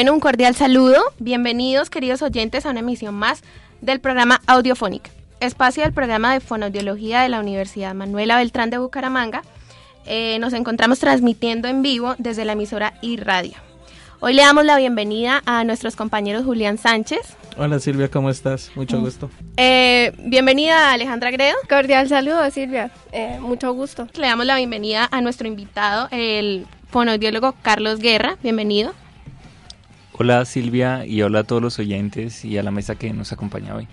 bueno, un cordial saludo. Bienvenidos, queridos oyentes, a una emisión más del programa Audiofónica, espacio del programa de fonoaudiología de la Universidad Manuela Beltrán de Bucaramanga. Eh, nos encontramos transmitiendo en vivo desde la emisora iRadio. Hoy le damos la bienvenida a nuestros compañeros Julián Sánchez. Hola Silvia, ¿cómo estás? Mucho Mm. gusto. Eh, bienvenida Alejandra Gredo. Cordial saludo, Silvia. Eh, mucho gusto. Le damos la bienvenida a nuestro invitado, el fonoaudiólogo Carlos Guerra. Bienvenido. Hola Silvia y hola a todos los oyentes y a la mesa que nos acompaña hoy.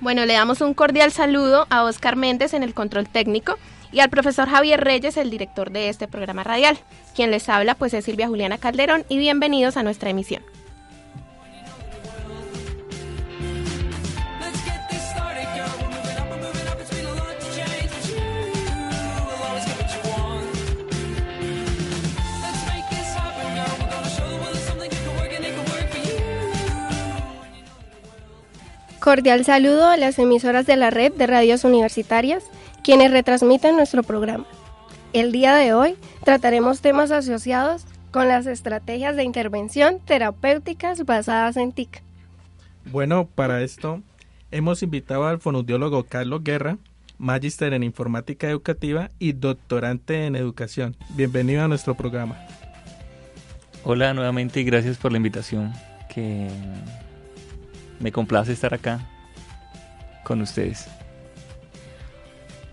Bueno, le damos un cordial saludo a Oscar Méndez en el control técnico y al profesor Javier Reyes, el director de este programa radial. Quien les habla pues es Silvia Juliana Calderón y bienvenidos a nuestra emisión. Cordial saludo a las emisoras de la red de radios universitarias, quienes retransmiten nuestro programa. El día de hoy trataremos temas asociados con las estrategias de intervención terapéuticas basadas en TIC. Bueno, para esto hemos invitado al fonoaudiólogo Carlos Guerra, magíster en informática educativa y doctorante en educación. Bienvenido a nuestro programa. Hola nuevamente y gracias por la invitación que me complace estar acá con ustedes.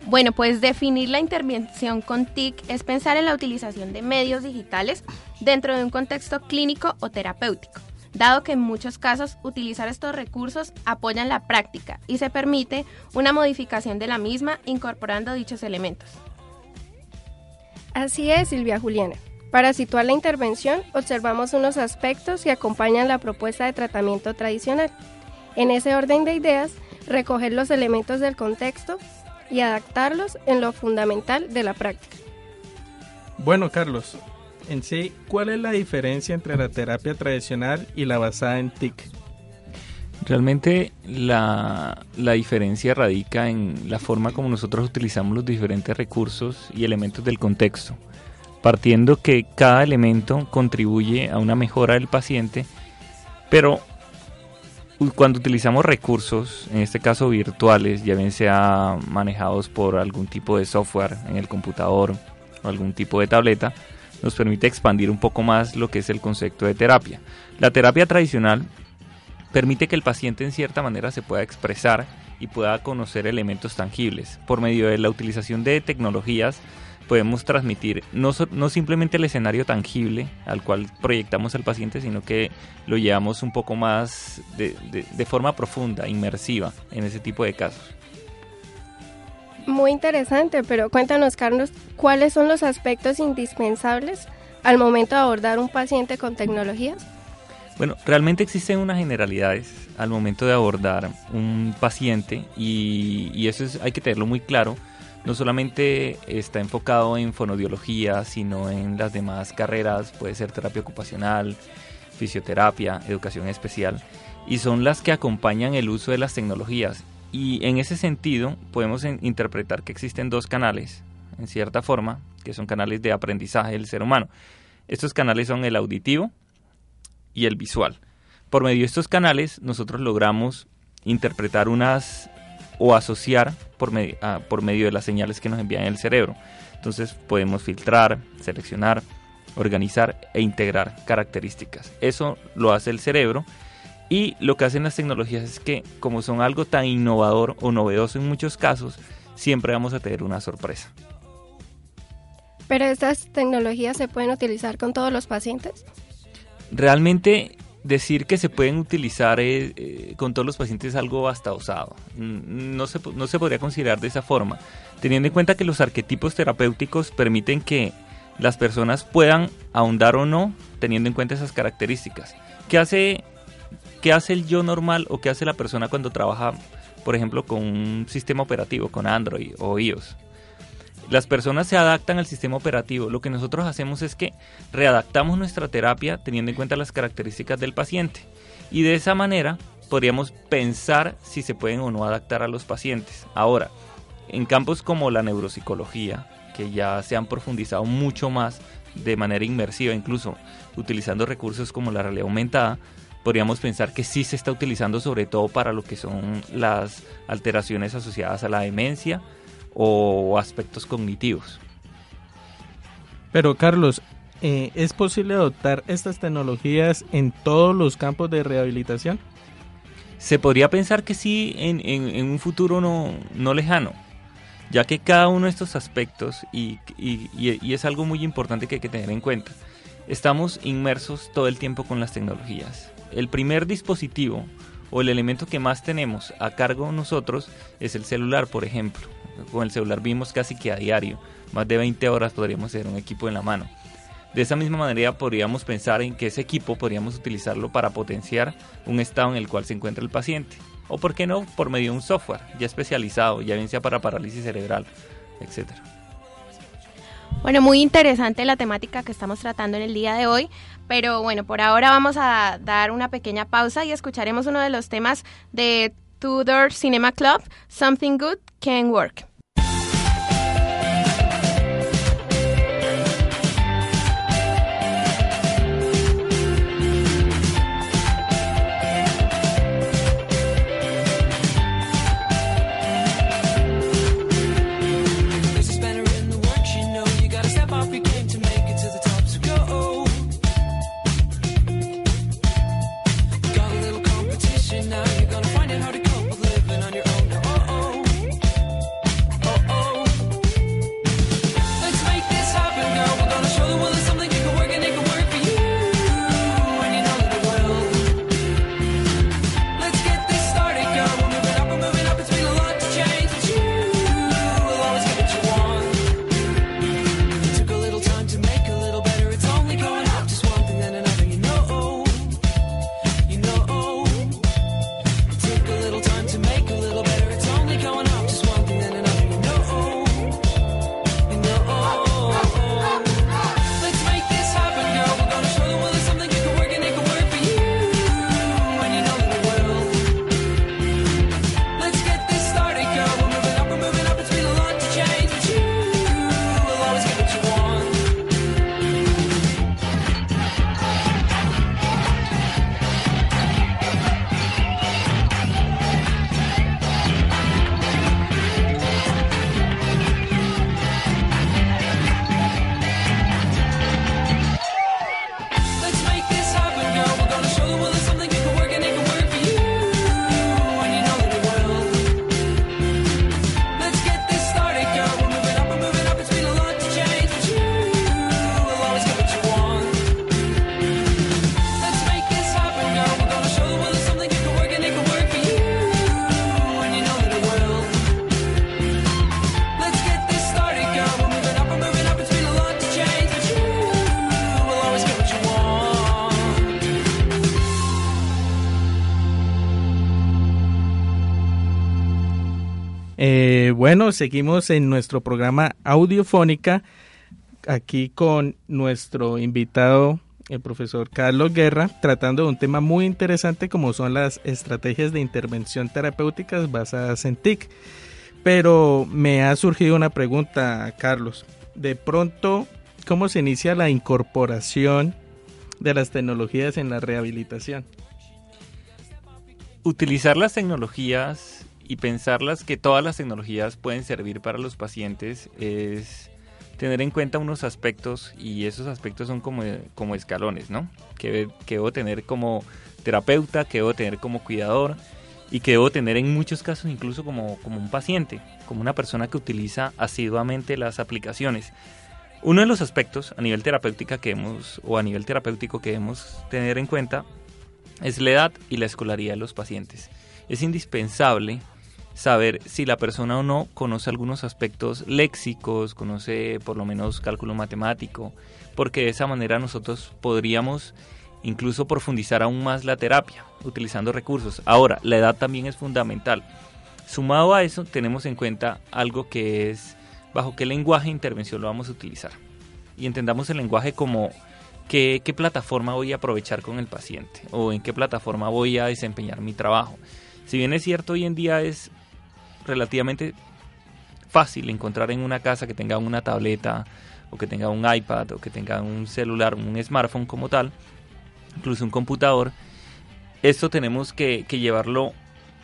Bueno, pues definir la intervención con TIC es pensar en la utilización de medios digitales dentro de un contexto clínico o terapéutico, dado que en muchos casos utilizar estos recursos apoyan la práctica y se permite una modificación de la misma incorporando dichos elementos. Así es, Silvia Juliana. Para situar la intervención, observamos unos aspectos que acompañan la propuesta de tratamiento tradicional. En ese orden de ideas, recoger los elementos del contexto y adaptarlos en lo fundamental de la práctica. Bueno, Carlos, en sí, ¿cuál es la diferencia entre la terapia tradicional y la basada en TIC? Realmente la, la diferencia radica en la forma como nosotros utilizamos los diferentes recursos y elementos del contexto, partiendo que cada elemento contribuye a una mejora del paciente, pero cuando utilizamos recursos, en este caso virtuales, ya bien sea manejados por algún tipo de software en el computador o algún tipo de tableta, nos permite expandir un poco más lo que es el concepto de terapia. La terapia tradicional permite que el paciente en cierta manera se pueda expresar y pueda conocer elementos tangibles. Por medio de la utilización de tecnologías podemos transmitir no, no simplemente el escenario tangible al cual proyectamos al paciente, sino que lo llevamos un poco más de, de- de forma profunda, inmersiva en ese tipo de casos. Muy interesante, pero cuéntanos, Carlos, ¿cuáles son los aspectos indispensables al momento de abordar un paciente con tecnologías? Bueno, realmente existen unas generalidades al momento de abordar un paciente y, y eso es, hay que tenerlo muy claro. No solamente está enfocado en fonodiología, sino en las demás carreras, puede ser terapia ocupacional, fisioterapia, educación especial, y son las que acompañan el uso de las tecnologías. Y en ese sentido podemos interpretar que existen dos canales, en cierta forma, que son canales de aprendizaje del ser humano. Estos canales son el auditivo, y el visual. Por medio de estos canales nosotros logramos interpretar unas o asociar por, medio- ah, por medio de las señales que nos envían el cerebro. Entonces podemos filtrar, seleccionar, organizar e integrar características. Eso lo hace el cerebro y lo que hacen las tecnologías es que como son algo tan innovador o novedoso en muchos casos, siempre vamos a tener una sorpresa. Pero estas tecnologías se pueden utilizar con todos los pacientes. realmente decir que se pueden utilizar eh, eh, con todos los pacientes es algo hasta osado. No se, no se podría considerar de esa forma, teniendo en cuenta que los arquetipos terapéuticos permiten que las personas puedan ahondar o no teniendo en cuenta esas características. ¿Qué hace, qué hace el yo normal o qué hace la persona cuando trabaja, por ejemplo, con un sistema operativo, con Android o iOS? Las personas se adaptan al sistema operativo. Lo que nosotros hacemos es que readaptamos nuestra terapia teniendo en cuenta las características del paciente. Y de esa manera podríamos pensar si se pueden o no adaptar a los pacientes. Ahora, en campos como la neuropsicología, que ya se han profundizado mucho más de manera inmersiva, incluso utilizando recursos como la realidad aumentada, podríamos pensar que sí se está utilizando sobre todo para lo que son las alteraciones asociadas a la demencia o aspectos cognitivos. Pero Carlos, eh, ¿es posible adoptar estas tecnologías en todos los campos de rehabilitación? Se podría pensar que sí en, en- en un futuro no, no lejano, ya que cada uno de estos aspectos, y, y- y- y es algo muy importante que hay que tener en cuenta, estamos inmersos todo el tiempo con las tecnologías. El primer dispositivo o el elemento que más tenemos a cargo nosotros es el celular, por ejemplo. Con el celular vimos casi que a diario, más de 20 horas podríamos tener un equipo en la mano. De esa misma manera podríamos pensar en que ese equipo podríamos utilizarlo para potenciar un estado en el cual se encuentra el paciente. O por qué no, por medio de un software ya especializado, ya bien sea para parálisis cerebral, etcétera. Bueno, muy interesante la temática que estamos tratando en el día de hoy, pero bueno, por ahora vamos a dar una pequeña pausa y escucharemos uno de los temas de Tudor Cinema Club, Something Good Can Work. Bueno, seguimos en nuestro programa Audiofónica, aquí con nuestro invitado, el profesor Carlos Guerra, tratando de un tema muy interesante como son las estrategias de intervención terapéuticas basadas en TIC. Pero me ha surgido una pregunta, Carlos. De pronto, ¿cómo se inicia la incorporación de las tecnologías en la rehabilitación? Utilizar las tecnologías y pensarlas que todas las tecnologías pueden servir para los pacientes es tener en cuenta unos aspectos y esos aspectos son como, como escalones, ¿no? Que, que debo tener como terapeuta, que debo tener como cuidador y que debo tener en muchos casos incluso como, como un paciente, como una persona que utiliza asiduamente las aplicaciones. Uno de los aspectos a nivel terapéutica que hemos, o a nivel terapéutico que debemos tener en cuenta es la edad y la escolaridad de los pacientes. Es indispensable saber si la persona o no conoce algunos aspectos léxicos, conoce por lo menos cálculo matemático, porque de esa manera nosotros podríamos incluso profundizar aún más la terapia utilizando recursos. Ahora, la edad también es fundamental. Sumado a eso, tenemos en cuenta algo que es bajo qué lenguaje de intervención lo vamos a utilizar. Y entendamos el lenguaje como qué, qué plataforma voy a aprovechar con el paciente o en qué plataforma voy a desempeñar mi trabajo. Si bien es cierto, hoy en día es relativamente fácil encontrar en una casa que tenga una tableta o que tenga un iPad o que tenga un celular, un smartphone como tal, incluso un computador. Esto tenemos que, llevarlo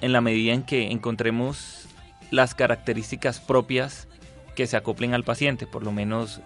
en la medida en que encontremos las características propias que se acoplen al paciente, por lo menos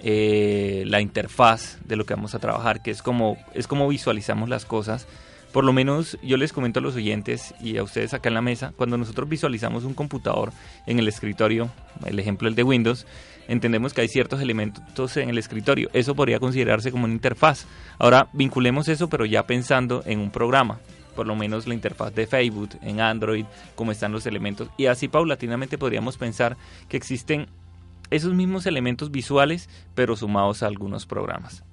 eh, la interfaz de lo que vamos a trabajar, que es como, es como visualizamos las cosas. Por lo menos yo les comento a los oyentes y a ustedes acá en la mesa, cuando nosotros visualizamos un computador en el escritorio, el ejemplo el de Windows, entendemos que hay ciertos elementos en el escritorio. Eso podría considerarse como una interfaz. Ahora vinculemos eso, pero ya pensando en un programa por lo menos la interfaz de Facebook en Android, cómo están los elementos. Y así paulatinamente podríamos pensar que existen esos mismos elementos visuales, pero sumados a algunos programas.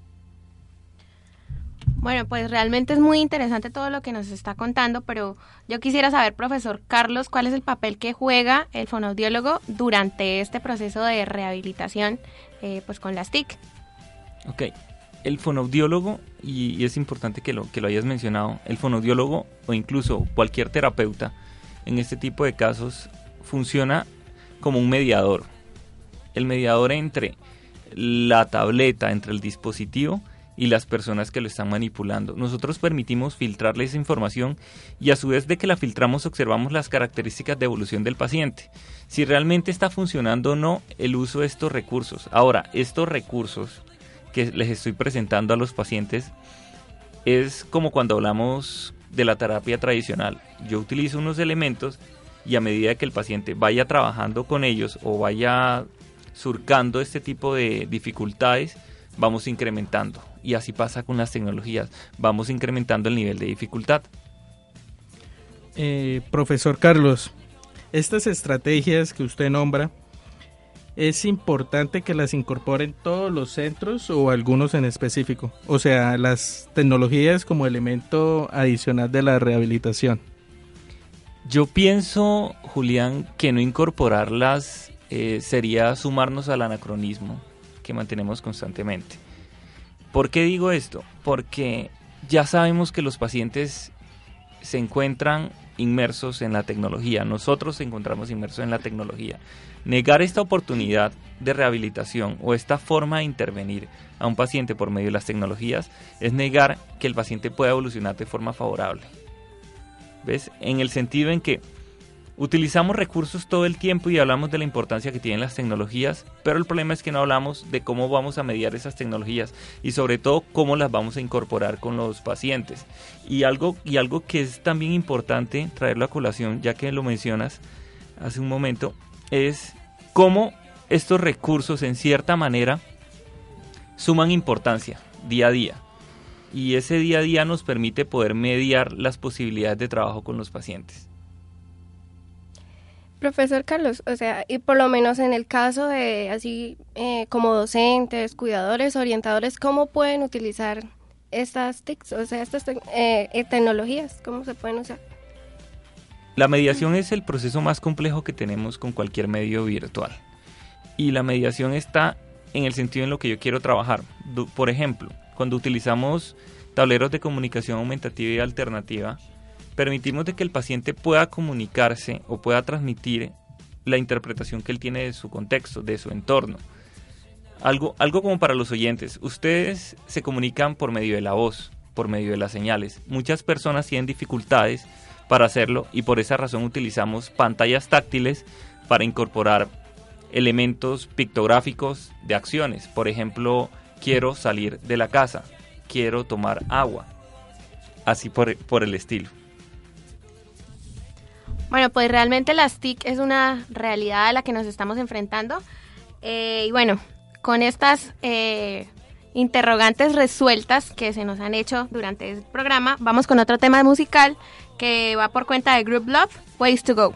Bueno, pues realmente es muy interesante todo lo que nos está contando, pero yo quisiera saber, profesor Carlos, cuál es el papel que juega el fonoaudiólogo durante este proceso de rehabilitación eh, pues con las TIC. Ok, el fonoaudiólogo, y, y es importante que lo, que lo hayas mencionado, el fonoaudiólogo o incluso cualquier terapeuta en este tipo de casos funciona como un mediador. El mediador entre la tableta, entre el dispositivo y las personas que lo están manipulando. Nosotros permitimos filtrarle esa información y a su vez de que la filtramos observamos las características de evolución del paciente. Si realmente está funcionando o no el uso de estos recursos. Ahora, estos recursos que les estoy presentando a los pacientes es como cuando hablamos de la terapia tradicional. Yo utilizo unos elementos y a medida que el paciente vaya trabajando con ellos o vaya surcando este tipo de dificultades, vamos incrementando. Y así pasa con las tecnologías, vamos incrementando el nivel de dificultad. Eh, profesor Carlos, estas estrategias que usted nombra, ¿es importante que las incorporen todos los centros o algunos en específico? O sea, las tecnologías como elemento adicional de la rehabilitación. Yo pienso, Julián, que no incorporarlas eh, sería sumarnos al anacronismo que mantenemos constantemente. ¿Por qué digo esto? Porque ya sabemos que los pacientes se encuentran inmersos en la tecnología, nosotros nos encontramos inmersos en la tecnología. Negar esta oportunidad de rehabilitación o esta forma de intervenir a un paciente por medio de las tecnologías es negar que el paciente pueda evolucionar de forma favorable. ¿Ves? En el sentido en que utilizamos recursos todo el tiempo y hablamos de la importancia que tienen las tecnologías, pero el problema es que no hablamos de cómo vamos a mediar esas tecnologías y sobre todo cómo las vamos a incorporar con los pacientes. Y algo, y algo que es también importante traerlo a colación, ya que lo mencionas hace un momento, es cómo estos recursos en cierta manera suman importancia día a día. Y ese día a día nos permite poder mediar las posibilidades de trabajo con los pacientes. Profesor Carlos, o sea, y por lo menos en el caso de así eh, como docentes, cuidadores, orientadores, ¿cómo pueden utilizar estas TICs, o sea, estas eh, eh, tecnologías? ¿Cómo se pueden usar? La mediación es el proceso más complejo que tenemos con cualquier medio virtual. Y la mediación está en el sentido en lo que yo quiero trabajar. Por ejemplo, cuando utilizamos tableros de comunicación aumentativa y alternativa, permitimos de que el paciente pueda comunicarse o pueda transmitir la interpretación que él tiene de su contexto, de su entorno. Algo, algo como para los oyentes, ustedes se comunican por medio de la voz, por medio de las señales. Muchas personas tienen dificultades para hacerlo y por esa razón utilizamos pantallas táctiles para incorporar elementos pictográficos de acciones. Por ejemplo, quiero salir de la casa, quiero tomar agua. Así por, por el estilo. Bueno, pues realmente las TIC es una realidad a la que nos estamos enfrentando. Eh, y bueno, con estas eh, interrogantes resueltas que se nos han hecho durante el programa, vamos con otro tema musical que va por cuenta de Group Love, Ways to Go.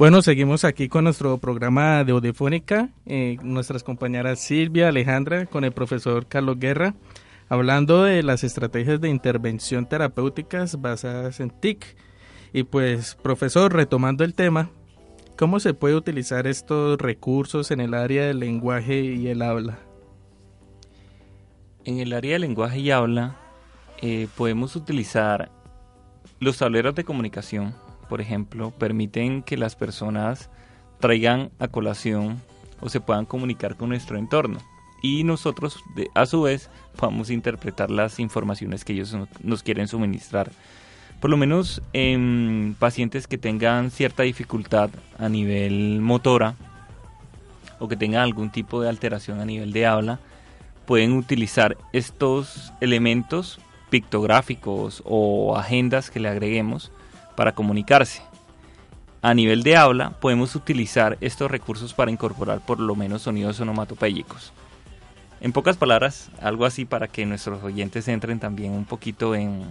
Bueno, seguimos aquí con nuestro programa de Audifónica, eh, nuestras compañeras Silvia, Alejandra, con el profesor Carlos Guerra, hablando de las estrategias de intervención terapéuticas basadas en TIC. Y pues, profesor, retomando el tema, ¿cómo se puede utilizar estos recursos en el área del lenguaje y el habla? En el área de lenguaje y habla eh, podemos utilizar los tableros de comunicación, por ejemplo, permiten que las personas traigan a colación o se puedan comunicar con nuestro entorno y nosotros a su vez podamos interpretar las informaciones que ellos no- nos quieren suministrar. Por lo menos en pacientes que tengan cierta dificultad a nivel motora o que tengan algún tipo de alteración a nivel de habla, pueden utilizar estos elementos pictográficos o agendas que le agreguemos para comunicarse. A nivel de habla, podemos utilizar estos recursos para incorporar por lo menos sonidos onomatopéyicos. En pocas palabras, algo así para que nuestros oyentes entren también un poquito en,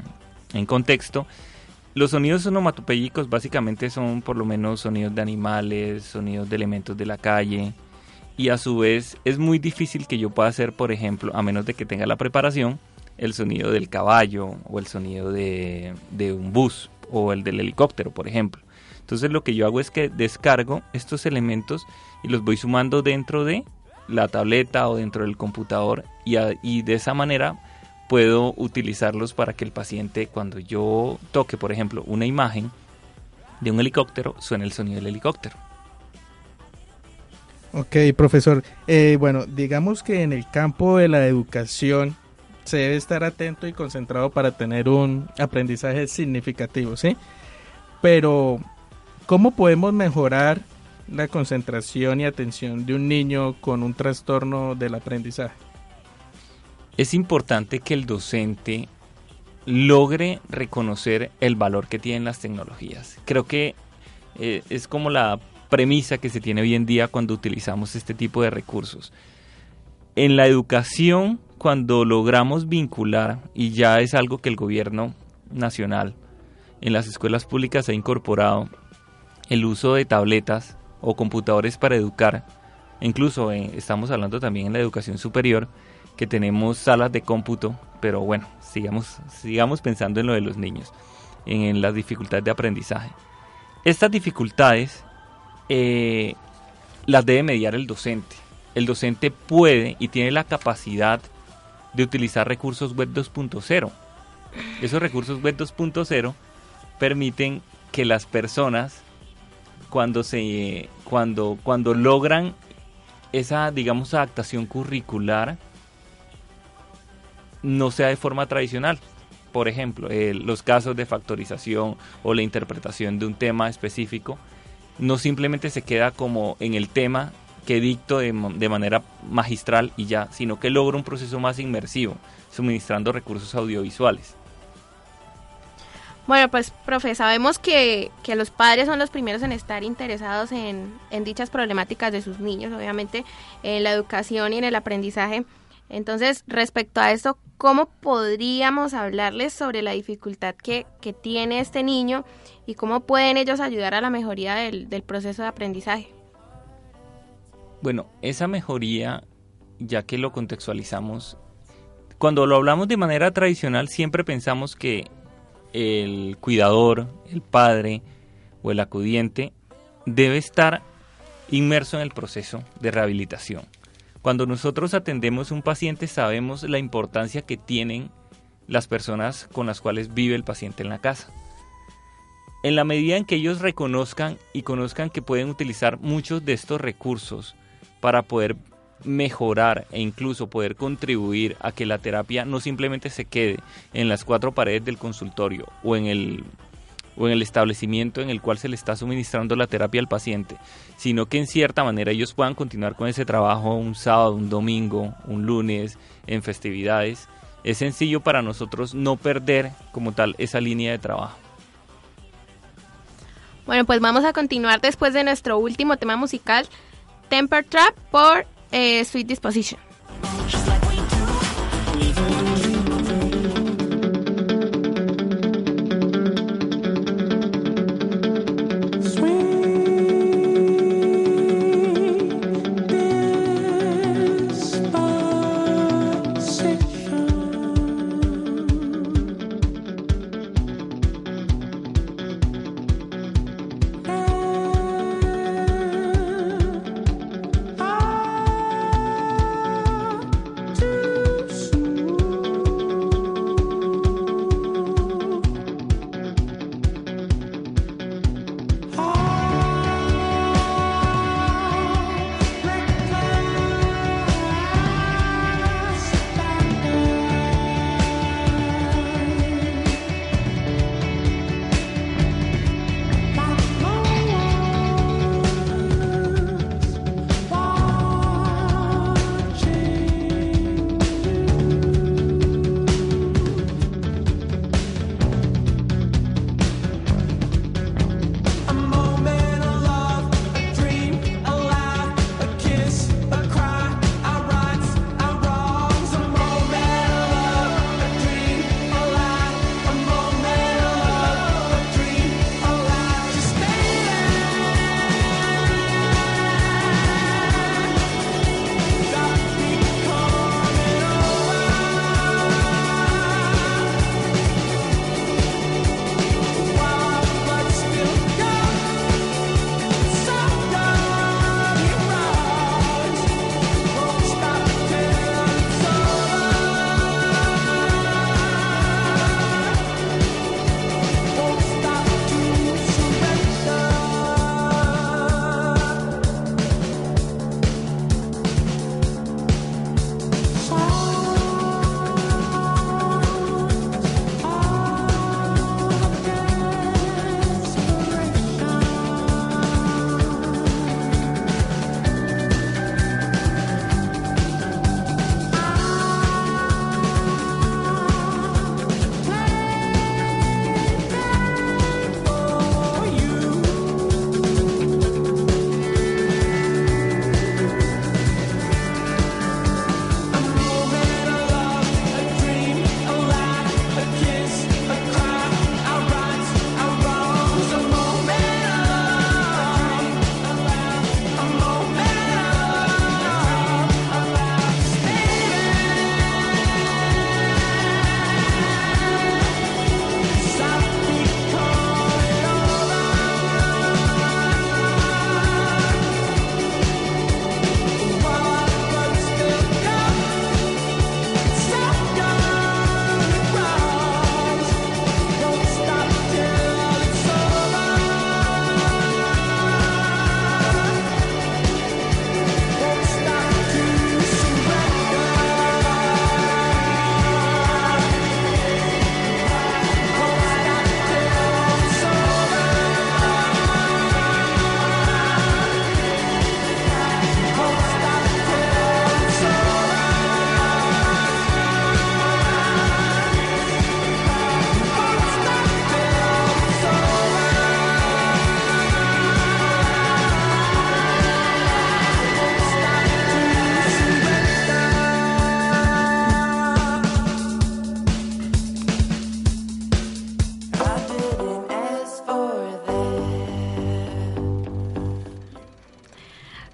en contexto. Los sonidos onomatopéyicos básicamente son por lo menos sonidos de animales, sonidos de elementos de la calle, y a su vez es muy difícil que yo pueda hacer, por ejemplo, a menos de que tenga la preparación, el sonido del caballo o el sonido de, de un bus o el del helicóptero, por ejemplo. Entonces lo que yo hago es que descargo estos elementos y los voy sumando dentro de la tableta o dentro del computador y, de esa manera puedo utilizarlos para que el paciente cuando yo toque, por ejemplo, una imagen de un helicóptero, suene el sonido del helicóptero. Ok, profesor. Eh, bueno, digamos que en el campo de la educación se debe estar atento y concentrado para tener un aprendizaje significativo, ¿sí? Pero, ¿cómo podemos mejorar la concentración y atención de un niño con un trastorno del aprendizaje? es importante que el docente logre reconocer el valor que tienen las tecnologías. Creo que eh, es como la premisa que se tiene hoy en día cuando utilizamos este tipo de recursos. En la educación, cuando logramos vincular, y ya es algo que el gobierno nacional en las escuelas públicas ha incorporado, el uso de tabletas o computadores para educar, incluso eh, estamos hablando también en la educación superior, que tenemos salas de cómputo, pero bueno, sigamos, sigamos pensando en lo de los niños, en las dificultades de aprendizaje. Estas dificultades eh, las debe mediar el docente. El docente puede y tiene la capacidad de utilizar recursos web 2.0. Esos recursos web 2.0 permiten que las personas cuando se cuando cuando logran esa digamos adaptación curricular no sea de forma tradicional. Por ejemplo, eh, los casos de factorización o la interpretación de un tema específico no simplemente se queda como en el tema que dicto de, manera magistral y ya, sino que logra un proceso más inmersivo, suministrando recursos audiovisuales. Bueno, pues, profe, sabemos que, que los padres son los primeros en estar interesados en, en dichas problemáticas de sus niños, obviamente, en la educación y en el aprendizaje. Entonces, respecto a esto, ¿cómo podríamos hablarles sobre la dificultad que, que tiene este niño y cómo pueden ellos ayudar a la mejoría del, del proceso de aprendizaje? Bueno, esa mejoría, ya que lo contextualizamos, cuando lo hablamos de manera tradicional siempre pensamos que el cuidador, el padre o el acudiente debe estar inmerso en el proceso de rehabilitación. Cuando nosotros atendemos a un paciente sabemos la importancia que tienen las personas con las cuales vive el paciente en la casa. En la medida en que ellos reconozcan y conozcan que pueden utilizar muchos de estos recursos para poder mejorar e incluso poder contribuir a que la terapia no simplemente se quede en las cuatro paredes del consultorio o en el o en el establecimiento en el cual se le está suministrando la terapia al paciente, sino que en cierta manera ellos puedan continuar con ese trabajo un sábado, un domingo, un lunes, en festividades. Es sencillo para nosotros no perder como tal esa línea de trabajo. Bueno, pues vamos a continuar después de nuestro último tema musical, Temper Trap por eh, Sweet Disposition.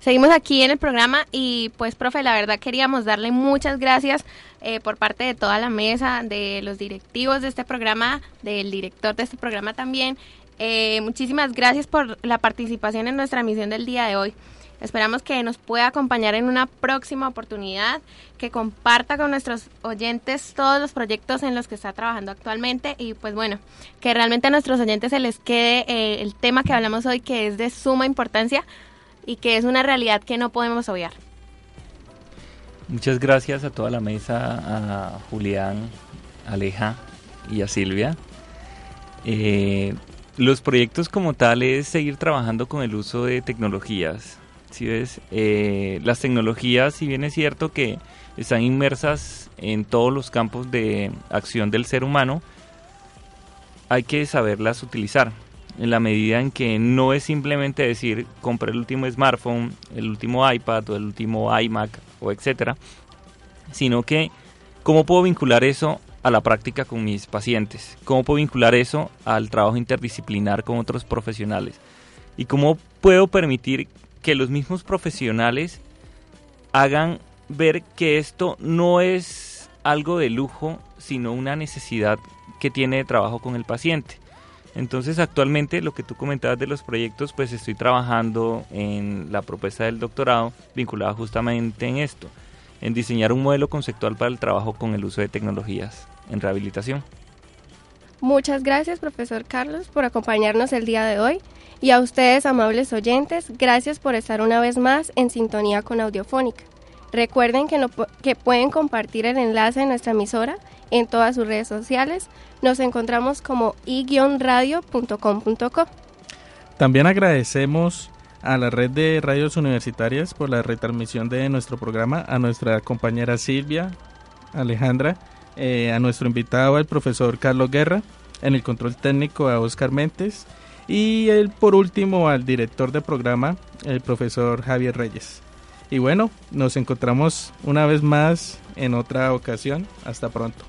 Seguimos aquí en el programa y pues, profe, la verdad queríamos darle muchas gracias eh, por parte de toda la mesa, de los directivos de este programa, del director de este programa también. Eh, muchísimas gracias por la participación en nuestra misión del día de hoy. Esperamos que nos pueda acompañar en una próxima oportunidad, que comparta con nuestros oyentes todos los proyectos en los que está trabajando actualmente y pues bueno, que realmente a nuestros oyentes se les quede eh, el tema que hablamos hoy que es de suma importancia y que es una realidad que no podemos obviar. Muchas gracias a toda la mesa, a Julián, Aleja y a Silvia. Eh, los proyectos como tal es seguir trabajando con el uso de tecnologías. Si ves, Eh, las tecnologías, si bien es cierto que están inmersas en todos los campos de acción del ser humano, hay que saberlas utilizar en la medida en que no es simplemente decir compré el último smartphone, el último iPad o el último iMac o etcétera, sino que cómo puedo vincular eso a la práctica con mis pacientes, cómo puedo vincular eso al trabajo interdisciplinar con otros profesionales y cómo puedo permitir que los mismos profesionales hagan ver que esto no es algo de lujo, sino una necesidad que tiene de trabajo con el paciente. Entonces actualmente lo que tú comentabas de los proyectos, pues estoy trabajando en la propuesta del doctorado vinculada justamente en esto, en diseñar un modelo conceptual para el trabajo con el uso de tecnologías en rehabilitación. Muchas gracias, profesor Carlos, por acompañarnos el día de hoy. Y a ustedes, amables oyentes, gracias por estar una vez más en sintonía con Audiofónica. Recuerden que, que pueden compartir el enlace de nuestra emisora en todas sus redes sociales. Nos encontramos como i-radio.com.co. También agradecemos a la red de radios universitarias por la retransmisión de nuestro programa, a nuestra compañera Silvia, Alejandra, eh, a nuestro invitado, el profesor Carlos Guerra, en el control técnico a Oscar Mentes y el, por último al director de programa, el profesor Javier Reyes. Y bueno, nos encontramos una vez más en otra ocasión. Hasta pronto.